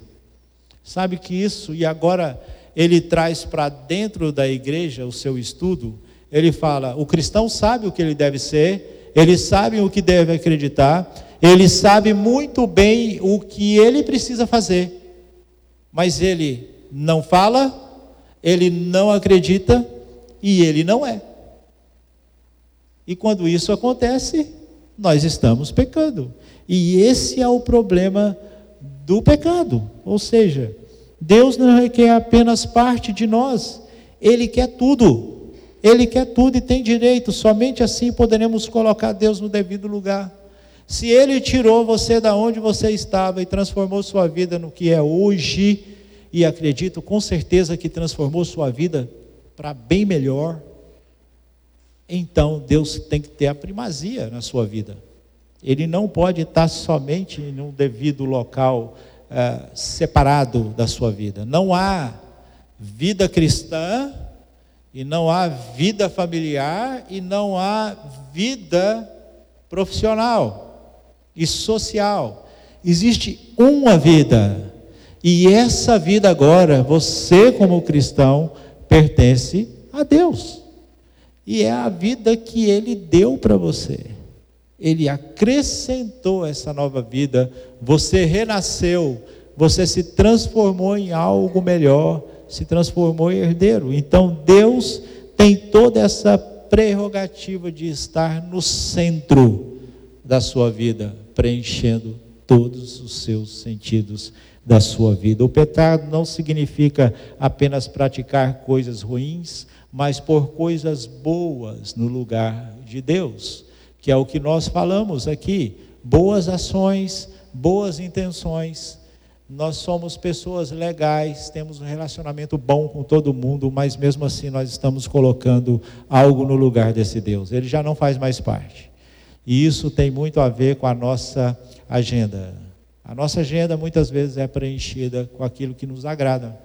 Sabe que isso, e agora ele traz para dentro da igreja o seu estudo, ele fala: o cristão sabe o que ele deve ser, ele sabe o que deve acreditar, ele sabe muito bem o que ele precisa fazer, mas ele não fala, ele não acredita e ele não é. E quando isso acontece, nós estamos pecando. E esse é o problema do pecado. Ou seja, Deus não requer apenas parte de nós, Ele quer tudo. Ele quer tudo e tem direito, somente assim poderemos colocar Deus no devido lugar. Se Ele tirou você da onde você estava e transformou sua vida no que é hoje, e acredito com certeza que transformou sua vida para bem melhor, então Deus tem que ter a primazia na sua vida. Ele não pode estar somente num devido local é, separado da sua vida. Não há vida cristã e não há vida familiar e não há vida profissional e social. Existe uma vida. E essa vida agora, você como cristão, pertence a Deus. E é a vida que ele deu para você. Ele acrescentou essa nova vida, você renasceu, você se transformou em algo melhor, se transformou em herdeiro. Então Deus tem toda essa prerrogativa de estar no centro da sua vida, preenchendo todos os seus sentidos da sua vida. O pecado não significa apenas praticar coisas ruins, mas por coisas boas no lugar de Deus que é o que nós falamos aqui. Boas ações, boas intenções. Nós somos pessoas legais, temos um relacionamento bom com todo mundo, mas mesmo assim nós estamos colocando algo no lugar desse Deus. Ele já não faz mais parte. E isso tem muito a ver com a nossa agenda. A nossa agenda muitas vezes é preenchida com aquilo que nos agrada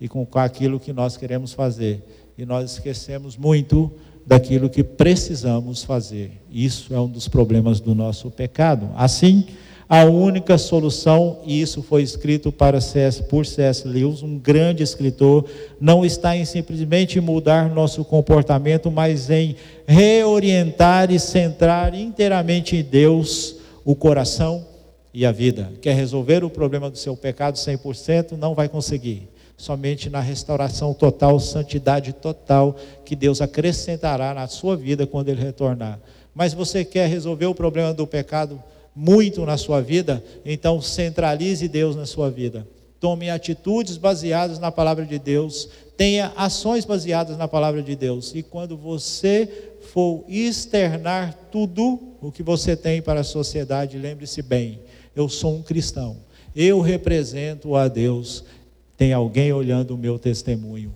e com aquilo que nós queremos fazer. E nós esquecemos muito daquilo que precisamos fazer. Isso é um dos problemas do nosso pecado. Assim, a única solução, e isso foi escrito para C.S. por C.S. Lewis, um grande escritor, não está em simplesmente mudar nosso comportamento, mas em reorientar e centrar inteiramente em Deus o coração e a vida. Quer resolver o problema do seu pecado 100%? Não vai conseguir somente na restauração total, santidade total que Deus acrescentará na sua vida quando ele retornar. Mas você quer resolver o problema do pecado muito na sua vida? Então centralize Deus na sua vida. Tome atitudes baseadas na palavra de Deus, tenha ações baseadas na palavra de Deus. E quando você for externar tudo o que você tem para a sociedade, lembre-se bem: eu sou um cristão, eu represento a Deus, tem alguém olhando o meu testemunho.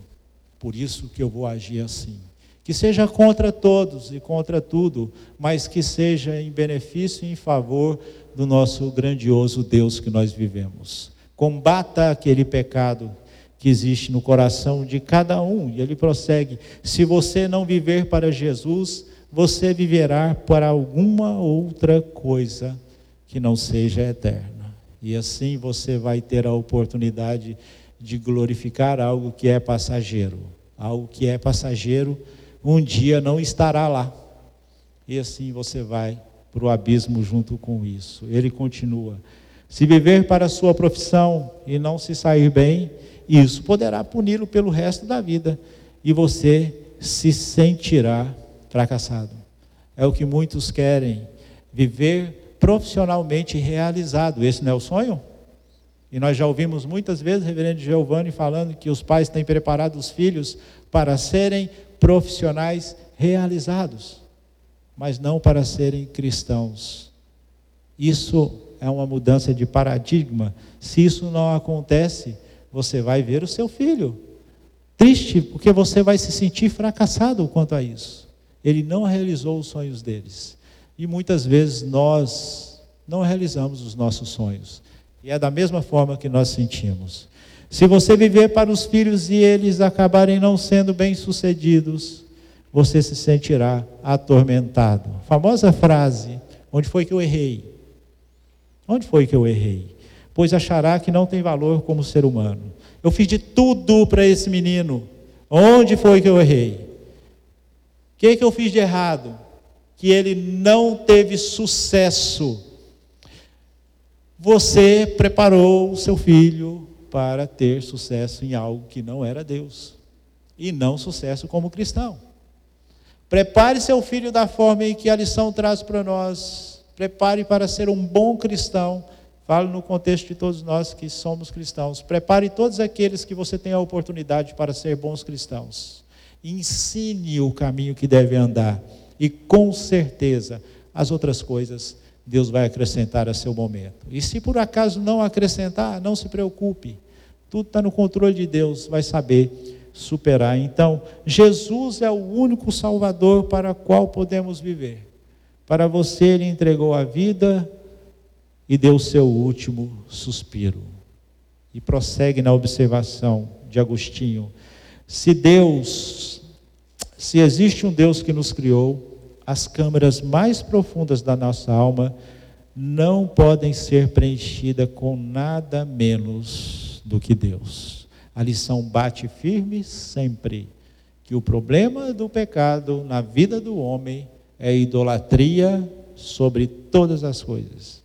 Por isso que eu vou agir assim. Que seja contra todos e contra tudo, mas que seja em benefício e em favor do nosso grandioso Deus que nós vivemos. Combata aquele pecado que existe no coração de cada um. E ele prossegue: se você não viver para Jesus, você viverá para alguma outra coisa que não seja eterna. E assim você vai ter a oportunidade de glorificar algo que é passageiro. Algo que é passageiro, um dia não estará lá. E assim você vai para o abismo junto com isso. Ele continua: se viver para a sua profissão e não se sair bem, isso poderá puni-lo pelo resto da vida e você se sentirá fracassado. É o que muitos querem, viver profissionalmente realizado. Esse não é o sonho? E nós já ouvimos muitas vezes, reverendo Giovanni, falando que os pais têm preparado os filhos para serem profissionais realizados, mas não para serem cristãos. Isso é uma mudança de paradigma. Se isso não acontece, você vai ver o seu filho triste, porque você vai se sentir fracassado quanto a isso. Ele não realizou os sonhos deles. E muitas vezes nós não realizamos os nossos sonhos. E é da mesma forma que nós sentimos. Se você viver para os filhos e eles acabarem não sendo bem-sucedidos, você se sentirá atormentado. Famosa frase: onde foi que eu errei? Onde foi que eu errei? Pois achará que não tem valor como ser humano. Eu fiz de tudo para esse menino. Onde foi que eu errei? O que, que eu fiz de errado? Que ele não teve sucesso você preparou o seu filho para ter sucesso em algo que não era Deus, e não sucesso como cristão. Prepare seu filho da forma em que a lição traz para nós. Prepare para ser um bom cristão. Falo no contexto de todos nós que somos cristãos. Prepare todos aqueles que você tem a oportunidade para ser bons cristãos. Ensine o caminho que deve andar. E com certeza, as outras coisas Deus vai acrescentar a seu momento. E se por acaso não acrescentar, não se preocupe. Tudo está no controle de Deus, vai saber superar. Então, Jesus é o único Salvador para o qual podemos viver. Para você, Ele entregou a vida e deu o seu último suspiro. E prossegue na observação de Agostinho. Se Deus, se existe um Deus que nos criou, as câmaras mais profundas da nossa alma não podem ser preenchidas com nada menos do que Deus. A lição bate firme sempre que o problema do pecado na vida do homem é idolatria sobre todas as coisas,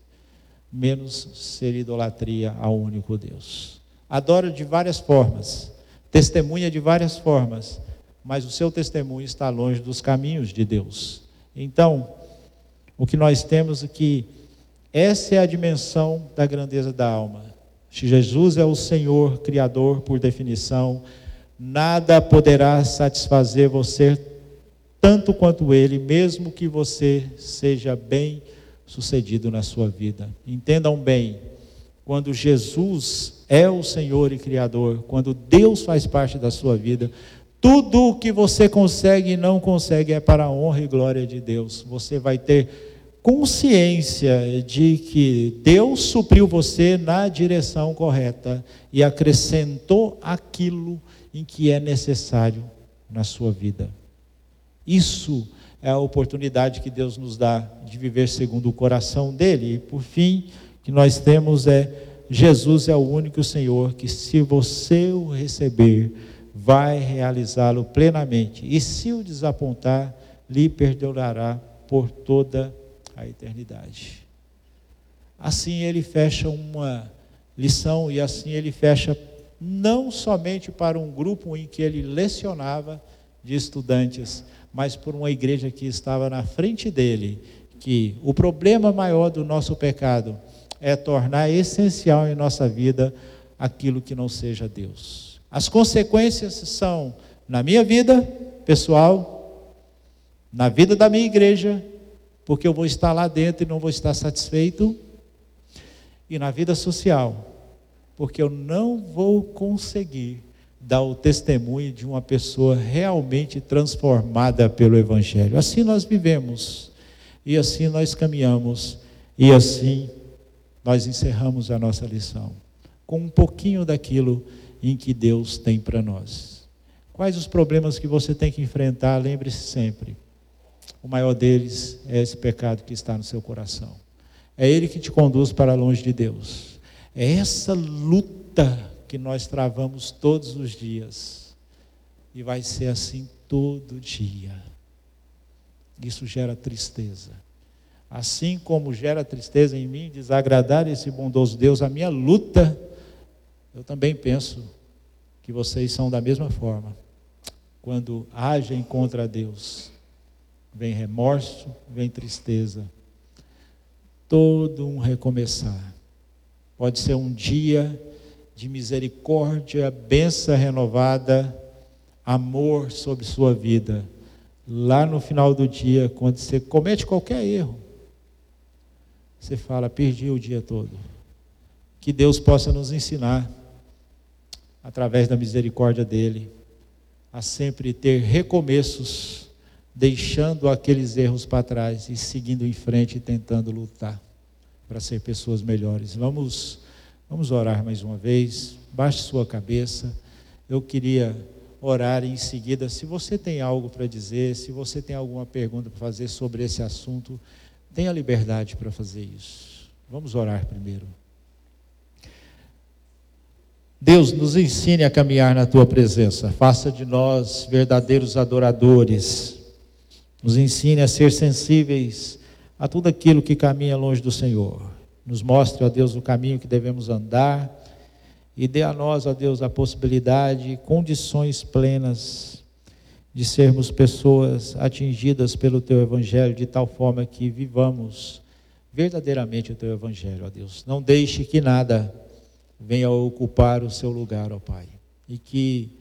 menos ser idolatria ao único Deus. Adora de várias formas, testemunha de várias formas, mas o seu testemunho está longe dos caminhos de Deus. Então, o que nós temos é que essa é a dimensão da grandeza da alma. Se Jesus é o Senhor, Criador por definição, nada poderá satisfazer você tanto quanto Ele, mesmo que você seja bem sucedido na sua vida. Entendam bem, quando Jesus é o Senhor e Criador, quando Deus faz parte da sua vida, tudo o que você consegue e não consegue é para a honra e glória de Deus. Você vai ter consciência de que Deus supriu você na direção correta e acrescentou aquilo em que é necessário na sua vida. Isso é a oportunidade que Deus nos dá de viver segundo o coração dele. E por fim, que nós temos é Jesus é o único Senhor que se você o receber, vai realizá-lo plenamente. E se o desapontar, lhe perdoará por toda a eternidade. Assim ele fecha uma lição e assim ele fecha não somente para um grupo em que ele lecionava de estudantes, mas por uma igreja que estava na frente dele, que o problema maior do nosso pecado é tornar essencial em nossa vida aquilo que não seja Deus. As consequências são na minha vida pessoal, na vida da minha igreja porque eu vou estar lá dentro e não vou estar satisfeito. E na vida social, porque eu não vou conseguir dar o testemunho de uma pessoa realmente transformada pelo Evangelho. Assim nós vivemos, e assim nós caminhamos, e assim nós encerramos a nossa lição, com um pouquinho daquilo em que Deus tem para nós. Quais os problemas que você tem que enfrentar? Lembre-se sempre o maior deles é esse pecado que está no seu coração. É ele que te conduz para longe de Deus. É essa luta que nós travamos todos os dias. E vai ser assim todo dia. Isso gera tristeza. Assim como gera tristeza em mim desagradar esse bondoso Deus, a minha luta, eu também penso que vocês são da mesma forma. Quando agem contra Deus, vem remorso, vem tristeza. Todo um recomeçar. Pode ser um dia de misericórdia, benção renovada, amor sobre sua vida. Lá no final do dia, quando você comete qualquer erro, você fala: perdi o dia todo. Que Deus possa nos ensinar, através da misericórdia dEle, a sempre ter recomeços deixando aqueles erros para trás e seguindo em frente e tentando lutar para ser pessoas melhores. Vamos, vamos orar mais uma vez. Baixe sua cabeça. Eu queria orar em seguida. Se você tem algo para dizer, se você tem alguma pergunta para fazer sobre esse assunto, tenha liberdade para fazer isso. Vamos orar primeiro. Deus, nos ensine a caminhar na tua presença. Faça de nós verdadeiros adoradores nos ensine a ser sensíveis a tudo aquilo que caminha longe do Senhor. Nos mostre, ó Deus, o caminho que devemos andar e dê a nós, ó Deus, a possibilidade, condições plenas de sermos pessoas atingidas pelo teu evangelho de tal forma que vivamos verdadeiramente o teu evangelho, ó Deus. Não deixe que nada venha ocupar o seu lugar, ó Pai. E que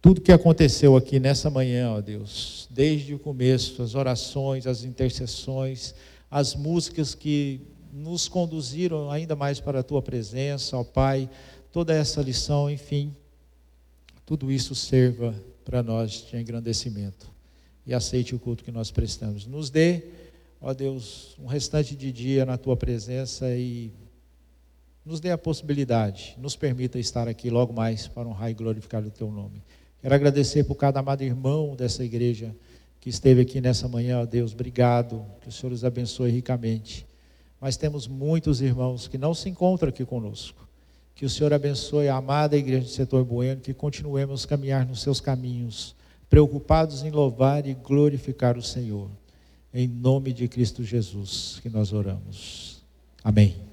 tudo que aconteceu aqui nessa manhã, ó Deus, desde o começo, as orações, as intercessões, as músicas que nos conduziram ainda mais para a tua presença, ó Pai, toda essa lição, enfim, tudo isso serva para nós de engrandecimento. E aceite o culto que nós prestamos. Nos dê, ó Deus, um restante de dia na tua presença e nos dê a possibilidade, nos permita estar aqui logo mais para honrar e glorificar o teu nome. Quero agradecer por cada amado irmão dessa igreja que esteve aqui nessa manhã, ó Deus, obrigado, que o Senhor os abençoe ricamente. Mas temos muitos irmãos que não se encontram aqui conosco. Que o Senhor abençoe a amada igreja do setor bueno, que continuemos a caminhar nos seus caminhos, preocupados em louvar e glorificar o Senhor. Em nome de Cristo Jesus que nós oramos. Amém.